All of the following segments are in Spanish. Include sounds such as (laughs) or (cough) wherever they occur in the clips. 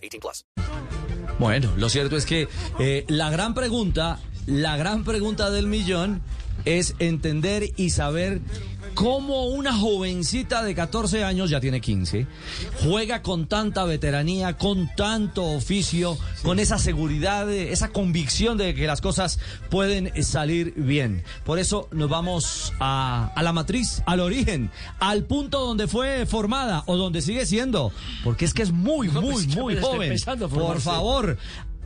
18 plus. Bueno, lo cierto es que eh, la gran pregunta, la gran pregunta del millón es entender y saber cómo una jovencita de 14 años, ya tiene 15, juega con tanta veteranía, con tanto oficio, con esa seguridad, esa convicción de que las cosas pueden salir bien. Por eso nos vamos a, a la matriz, al origen, al punto donde fue formada o donde sigue siendo, porque es que es muy, muy, muy joven. Por favor,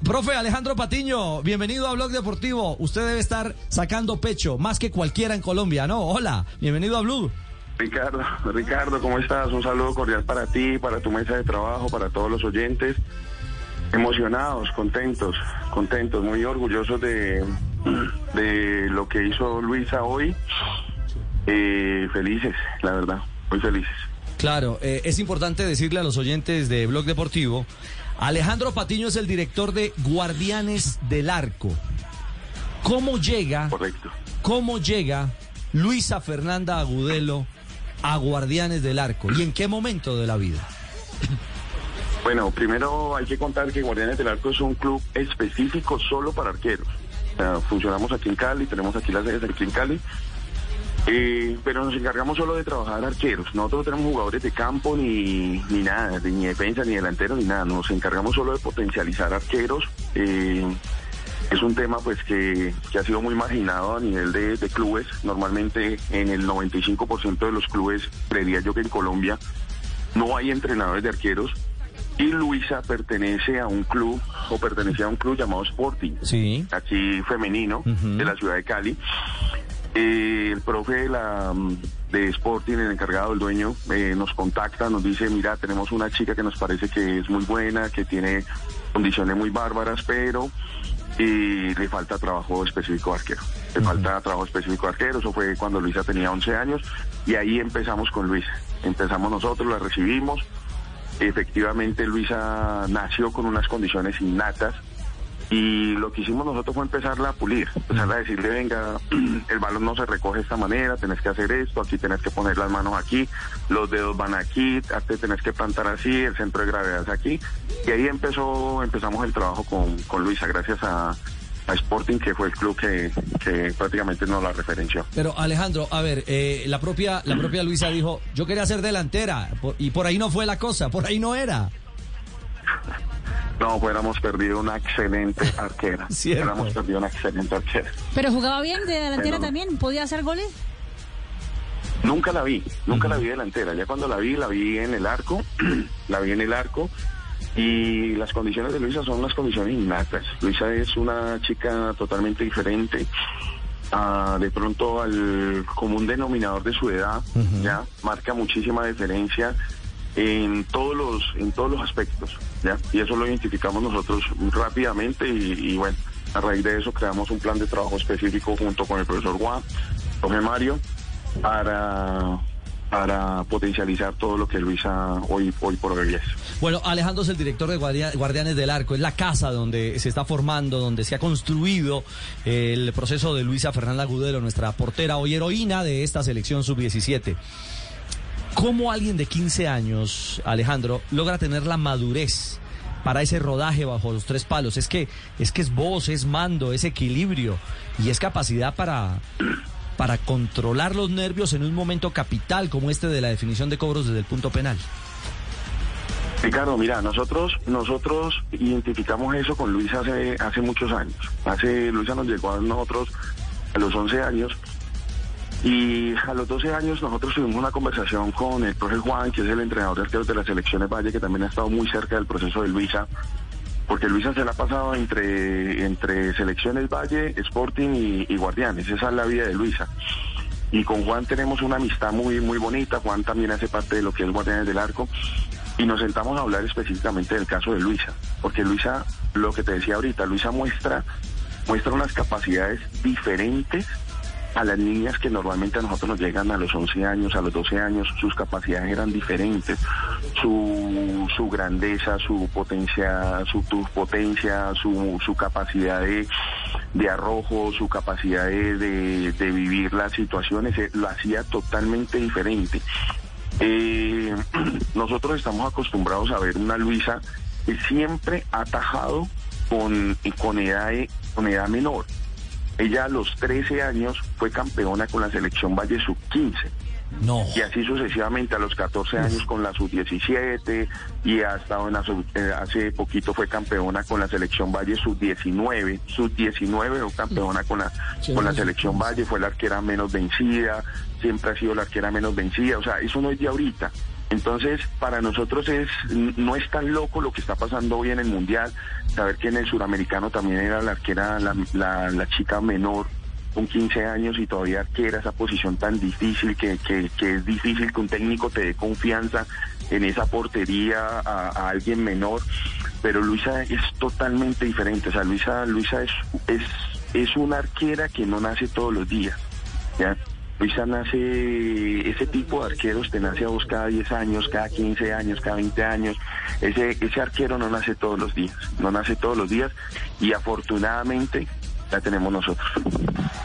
Profe Alejandro Patiño, bienvenido a Blog Deportivo. Usted debe estar sacando pecho, más que cualquiera en Colombia, ¿no? Hola, bienvenido a Blue. Ricardo, Ricardo, ¿cómo estás? Un saludo cordial para ti, para tu mesa de trabajo, para todos los oyentes. Emocionados, contentos, contentos, muy orgullosos de, de lo que hizo Luisa hoy. Eh, felices, la verdad, muy felices. Claro, eh, es importante decirle a los oyentes de Blog Deportivo Alejandro Patiño es el director de Guardianes del Arco. ¿Cómo llega? Correcto. ¿Cómo llega Luisa Fernanda Agudelo a Guardianes del Arco? ¿Y en qué momento de la vida? Bueno, primero hay que contar que Guardianes del Arco es un club específico solo para arqueros. O sea, funcionamos aquí en Cali, tenemos aquí las sedes aquí en Cali eh, pero nos encargamos solo de trabajar arqueros. Nosotros no tenemos jugadores de campo ni, ni nada, ni defensa, ni delantero, ni nada. Nos encargamos solo de potencializar arqueros. Eh, es un tema pues que, que, ha sido muy marginado a nivel de, de clubes. Normalmente en el 95% de los clubes, creería yo que en Colombia, no hay entrenadores de arqueros. Y Luisa pertenece a un club, o pertenece a un club llamado Sporting, sí. aquí femenino, uh -huh. de la ciudad de Cali. Eh, el profe de, la, de Sporting, el encargado, el dueño, eh, nos contacta, nos dice, mira, tenemos una chica que nos parece que es muy buena, que tiene condiciones muy bárbaras, pero eh, le falta trabajo específico de arquero. Le uh -huh. falta trabajo específico de arquero, eso fue cuando Luisa tenía 11 años, y ahí empezamos con Luisa. Empezamos nosotros, la recibimos. Efectivamente, Luisa nació con unas condiciones innatas, y lo que hicimos nosotros fue empezarla a pulir, empezarla a decirle, venga, (clears throat) el balón no se recoge de esta manera, tenés que hacer esto, aquí tenés que poner las manos aquí, los dedos van aquí, te tenés que plantar así, el centro de gravedad es aquí. Y ahí empezó, empezamos el trabajo con, con Luisa, gracias a, a Sporting, que fue el club que, que prácticamente nos la referenció. Pero Alejandro, a ver, eh, la propia la propia Luisa dijo, yo quería ser delantera, y por ahí no fue la cosa, por ahí no era. No, hubiéramos perdido una excelente (laughs) arquera. Hubiéramos perdido una excelente arquera. Pero jugaba bien de delantera Pero, también, podía hacer goles. Nunca la vi, nunca uh -huh. la vi delantera. Ya cuando la vi, la vi en el arco, (clears throat) la vi en el arco. Y las condiciones de Luisa son las condiciones innatas. Luisa es una chica totalmente diferente. Uh, de pronto al común denominador de su edad, uh -huh. ya marca muchísima diferencia en todos los en todos los aspectos ya y eso lo identificamos nosotros rápidamente y, y, bueno a raíz de eso creamos un plan de trabajo específico junto con el profesor Juan profe Mario para para potencializar todo lo que Luisa hoy, hoy por hoy es. Bueno, Alejandro es el director de Guardianes del Arco, es la casa donde se está formando, donde se ha construido el proceso de Luisa Fernanda Gudelo, nuestra portera hoy heroína de esta selección sub-17. ¿Cómo alguien de 15 años, Alejandro, logra tener la madurez para ese rodaje bajo los tres palos? Es que es que es voz, es mando, es equilibrio y es capacidad para para controlar los nervios en un momento capital como este de la definición de cobros desde el punto penal. Ricardo, mira, nosotros nosotros identificamos eso con Luisa hace hace muchos años. Hace Luisa nos llegó a nosotros a los 11 años y a los 12 años nosotros tuvimos una conversación con el profe Juan, que es el entrenador de arqueros de las selecciones Valle, que también ha estado muy cerca del proceso de Luisa, porque Luisa se la ha pasado entre, entre selecciones Valle, Sporting y, y Guardianes, esa es la vida de Luisa. Y con Juan tenemos una amistad muy, muy bonita, Juan también hace parte de lo que es Guardianes del Arco. y nos sentamos a hablar específicamente del caso de Luisa, porque Luisa, lo que te decía ahorita, Luisa muestra, muestra unas capacidades diferentes a las niñas que normalmente a nosotros nos llegan a los 11 años, a los 12 años, sus capacidades eran diferentes, su, su grandeza, su potencia, su, tu potencia, su, su capacidad de, arrojo, su capacidad de, de- de vivir las situaciones, eh, lo hacía totalmente diferente. Eh, (clears throat) nosotros estamos acostumbrados a ver una Luisa que siempre ha atajado con, con, edad, con edad menor. Ella a los 13 años fue campeona con la selección Valle Sub-15 No. y así sucesivamente a los 14 años con la sub-17 y ha estado en la sub- eh, hace poquito fue campeona con la selección Valle sub-19, sub-19 fue campeona con la con la selección Valle, fue la arquera menos vencida, siempre ha sido la arquera menos vencida, o sea, eso no es de ahorita. Entonces, para nosotros es no es tan loco lo que está pasando hoy en el Mundial, saber que en el suramericano también era la arquera, la, chica menor con 15 años y todavía arquera esa posición tan difícil que, que, que es difícil que un técnico te dé confianza en esa portería a, a alguien menor, pero Luisa es totalmente diferente, o sea, Luisa, Luisa es, es, es una arquera que no nace todos los días, ¿ya? Luisa nace, ese tipo de arqueros te nace a vos cada 10 años, cada 15 años, cada 20 años. Ese, ese arquero no nace todos los días, no nace todos los días y afortunadamente la tenemos nosotros.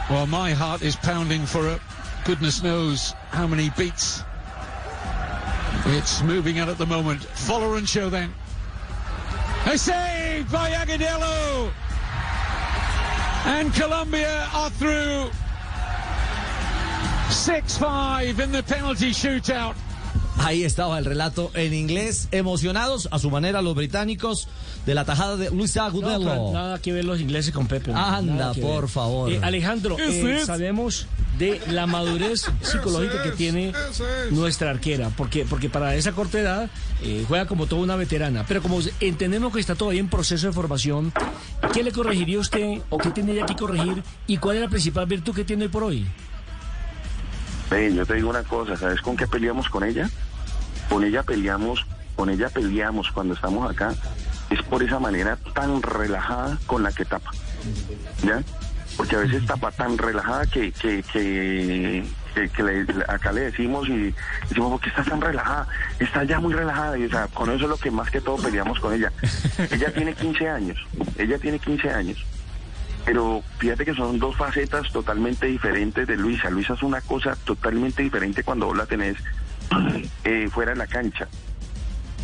Well, my heart is pounding for a goodness knows how many beats. It's moving out at the moment. Follow and show then. A save by Agudelo! And Colombia are through 6-5 in the penalty shootout. Ahí estaba el relato en inglés, emocionados a su manera los británicos de la tajada de Luis No, Agudelo. pero nada que ver los ingleses con Pepe. no, Anda, por ver. favor. Eh, Alejandro, eh, sabemos de la madurez psicológica que tiene nuestra arquera, porque, porque para esa corta edad eh, juega como toda una veterana. Pero como entendemos que está todavía en proceso de formación, ¿qué le corregiría usted o qué tiene ella que corregir y cuál es la principal virtud que tiene hoy por hoy? Ven, yo te digo una cosa, ¿sabes con qué peleamos con ella? Con ella peleamos, con ella peleamos cuando estamos acá, es por esa manera tan relajada con la que tapa, ¿ya? Porque a veces tapa tan relajada que, que, que, que- que acá le decimos y decimos, ¿por qué estás tan relajada? Está ya muy relajada y o sea, con eso es lo que más que todo peleamos con ella. Ella tiene 15 años, ella tiene 15 años pero fíjate que son dos facetas totalmente diferentes de Luisa. Luisa es una cosa totalmente diferente cuando vos la tenés (clears throat) eh, fuera de la cancha,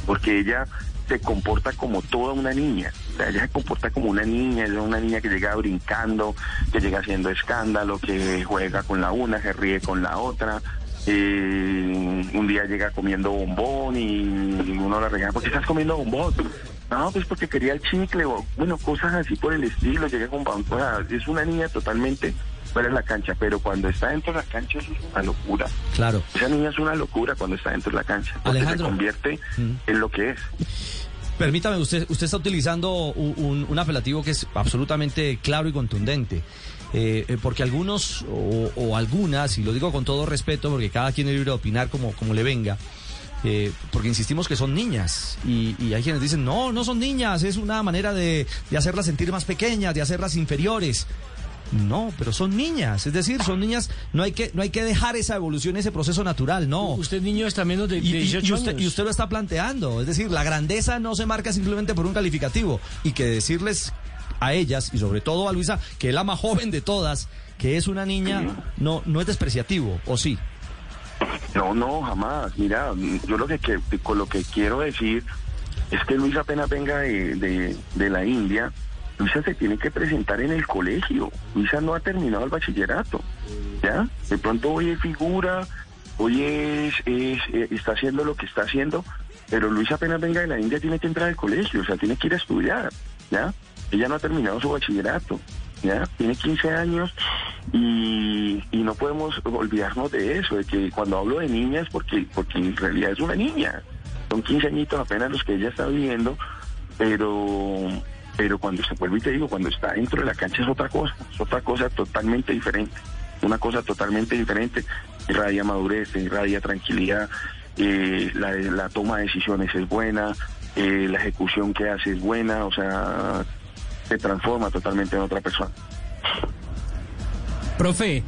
porque ella se comporta como toda una niña. O sea, ella se comporta como una niña, es una niña que llega brincando, que llega haciendo escándalo, que juega con la una, se ríe con la otra. Eh, un día llega comiendo bombón y uno la regaña, ¿por qué estás comiendo bombón? No, pues porque quería el chicle o, bueno, cosas así por el estilo, llega con. O sea, es una niña totalmente fuera de la cancha, pero cuando está dentro de la cancha eso es una locura. Claro. Esa niña es una locura cuando está dentro de la cancha, porque Alejandro. se convierte en lo que es. Permítame, usted, usted está utilizando un, un- un apelativo que es absolutamente claro y contundente. Eh, eh, porque algunos o, o algunas, y lo digo con todo respeto, porque cada quien es libre de opinar como, como le venga, eh, porque insistimos que son niñas. Y, y hay quienes dicen, no, no son niñas, es una manera de, de hacerlas sentir más pequeñas, de hacerlas inferiores. No, pero son niñas, es decir, son niñas, no hay que, no hay que dejar esa evolución, ese proceso natural, no. Usted niño está menos de, de y- 18 y usted, años. y usted lo está planteando, es decir, la grandeza no se marca simplemente por un calificativo y que decirles a ellas y sobre todo a Luisa que es la más joven de todas, que es una niña, no no es despreciativo, o sí. No, no, jamás. Mira, yo lo que, con lo que quiero decir es que Luisa apenas venga de, de, la India, Luisa se tiene que presentar en el colegio. Luisa no ha terminado el bachillerato, ¿ya? De pronto hoy es figura, hoy es, es, eh, está haciendo lo que está haciendo, pero Luisa apenas venga de la India tiene que entrar al colegio, o sea, tiene que ir a estudiar, ¿ya? Ella no ha terminado su bachillerato, ¿ya? Tiene 15 años y, y no podemos olvidarnos de eso, de que cuando hablo de niña es porque, porque en realidad es una niña. Son 15 añitos apenas los que ella está viviendo, pero pero cuando se vuelve y te digo, cuando está dentro de la cancha es otra cosa, es otra cosa totalmente diferente, una cosa totalmente diferente, irradia madurez, irradia tranquilidad, eh, la, la toma de decisiones es buena, eh, la ejecución que hace es buena, o sea, se transforma totalmente en otra persona. Profe,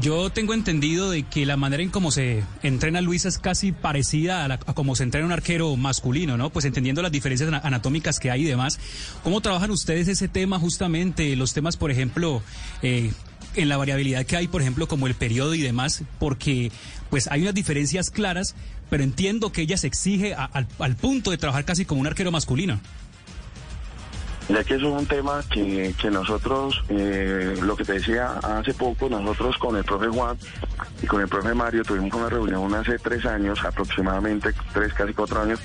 yo tengo entendido de que la manera en cómo se entrena Luisa es casi parecida a, la, a cómo se entrena un arquero masculino, ¿no? Pues entendiendo las diferencias ana- anatómicas que hay y demás. ¿Cómo trabajan ustedes ese tema justamente? Los temas, por ejemplo, eh, en la variabilidad que hay, por ejemplo, como el periodo y demás, porque pues hay unas diferencias claras, pero entiendo que ella se exige al punto de trabajar casi como un arquero masculino. Ya que eso es un tema que, que nosotros, eh, lo que te decía hace poco, nosotros con el profe Juan y con el profe Mario tuvimos una reunión hace tres años, aproximadamente tres, casi cuatro años,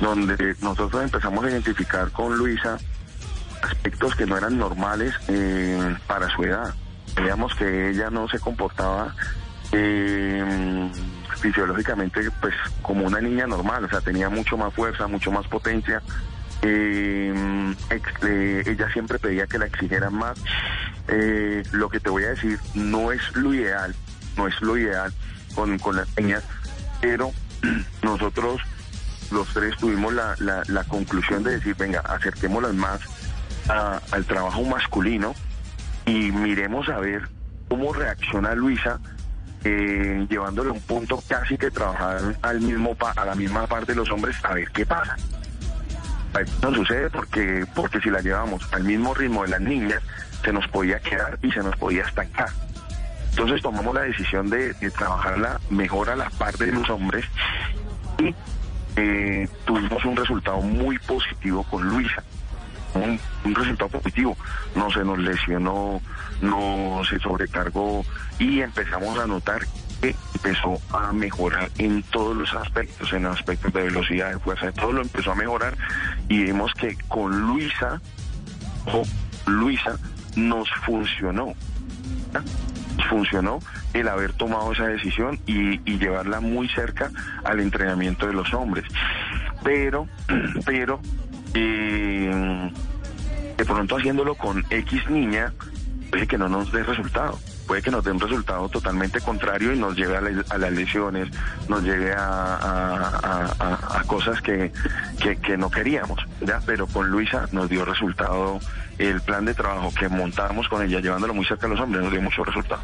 donde nosotros empezamos a identificar con Luisa aspectos que no eran normales eh, para su edad. Veíamos que ella no se comportaba eh, fisiológicamente pues como una niña normal, o sea, tenía mucho más fuerza, mucho más potencia. Eh, eh, ella siempre pedía que la exigieran más. Eh, lo que te voy a decir no es lo ideal, no es lo ideal con, con las niñas, pero (clears throat) nosotros los tres tuvimos la, la, la conclusión de decir, venga, acerquémoslas más al trabajo masculino y miremos a ver cómo reacciona Luisa eh, llevándole un punto casi que trabajar al mismo pa- a la misma parte de los hombres a ver qué pasa. No sucede porque porque si la llevamos al mismo ritmo de las niñas se nos podía quedar y se nos podía estancar. Entonces tomamos la decisión de, de trabajarla mejor a la parte de los hombres y eh, tuvimos un resultado muy positivo con Luisa un, un resultado positivo. No se nos lesionó, no se sobrecargó y empezamos a notar empezó a mejorar en todos los aspectos, en aspectos de velocidad, de fuerza, de todo lo empezó a mejorar y vimos que con Luisa, ojo, Luisa nos funcionó. Nos funcionó el haber tomado esa decisión y, llevarla muy cerca al entrenamiento de los hombres. Pero, (clears throat) pero, eh, de pronto haciéndolo con X niña, puede que no nos dé resultado. Que nos dé un resultado totalmente contrario y nos lleve a, la- a las lesiones, nos lleve a, cosas que, no queríamos. Pero con Luisa nos dio resultado el plan de trabajo que montamos con ella, llevándolo muy cerca a los hombres, nos dio mucho resultado.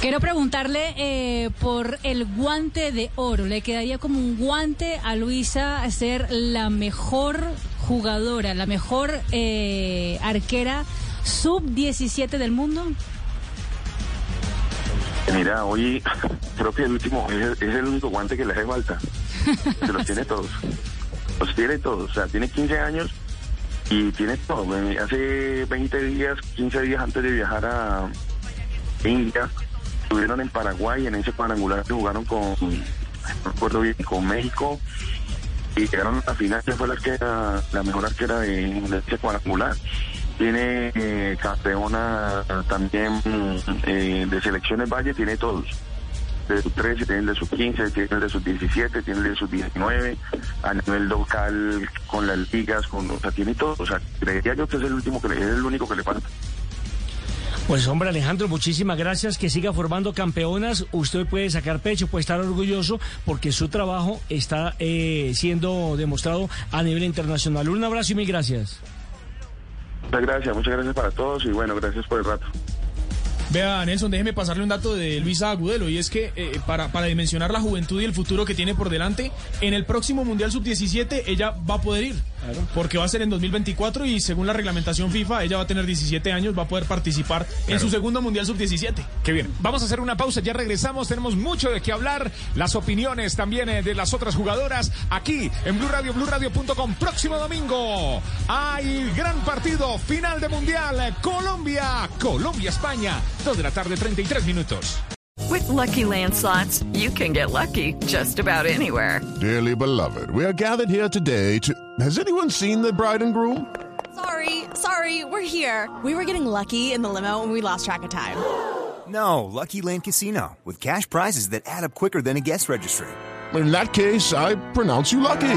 Quiero preguntarle eh, por el guante de oro. ¿Le quedaría como un guante a Luisa ser la mejor jugadora, la mejor eh, arquera sub-17 del mundo? Mira, hoy (laughs) creo que el último es, el único guante que le hace falta. Se los tiene todos. Los tiene todos. O sea, tiene 15 años y tiene todo. Hace 20 días, 15 días antes de viajar a India, estuvieron en Paraguay en ese cuadrangular que jugaron con, no recuerdo bien, con México y llegaron a la final, que fue la, arquera, la mejor arquera de, de ese cuadrangular. Tiene eh, campeona también eh, de selecciones Valle, tiene todos. De sus 13, tiene el de sus 15, tiene el de sus 17, tiene el de sus 19, a nivel local con las ligas, con, o sea, tiene todo. O sea, creería yo que es el último que le, es el único que le falta. Pues hombre Alejandro, muchísimas gracias, que siga formando campeonas, usted puede sacar pecho, puede estar orgulloso porque su trabajo está eh, siendo demostrado a nivel internacional. Un abrazo y mil gracias. Muchas gracias, muchas gracias para todos y bueno, gracias por el rato. Vea, Nelson, déjeme pasarle un dato de Luisa Agudelo, y es que eh, para, para dimensionar la juventud y el futuro que tiene por delante, en el próximo Mundial Sub-17 ella va a poder ir, porque va a ser en 2024 y según la reglamentación FIFA, ella va a tener 17 años, va a poder participar en su segundo Mundial Sub-17. Qué bien. Vamos a hacer una pausa, ya regresamos. Tenemos mucho de qué hablar. Las opiniones también eh, de las otras jugadoras aquí en Blue Radio, BlueRadio.com. Próximo domingo hay gran partido final de Mundial. eh, Colombia, Colombia-España. Dos de la tarde, 33 minutos. With Lucky Land slots, you can get lucky just about anywhere. Dearly beloved, we are gathered here today to. Has anyone seen the bride and groom? Sorry, sorry, we're here. We were getting lucky in the limo and we lost track of time. No, Lucky Land Casino, with cash prizes that add up quicker than a guest registry. In that case, I pronounce you lucky.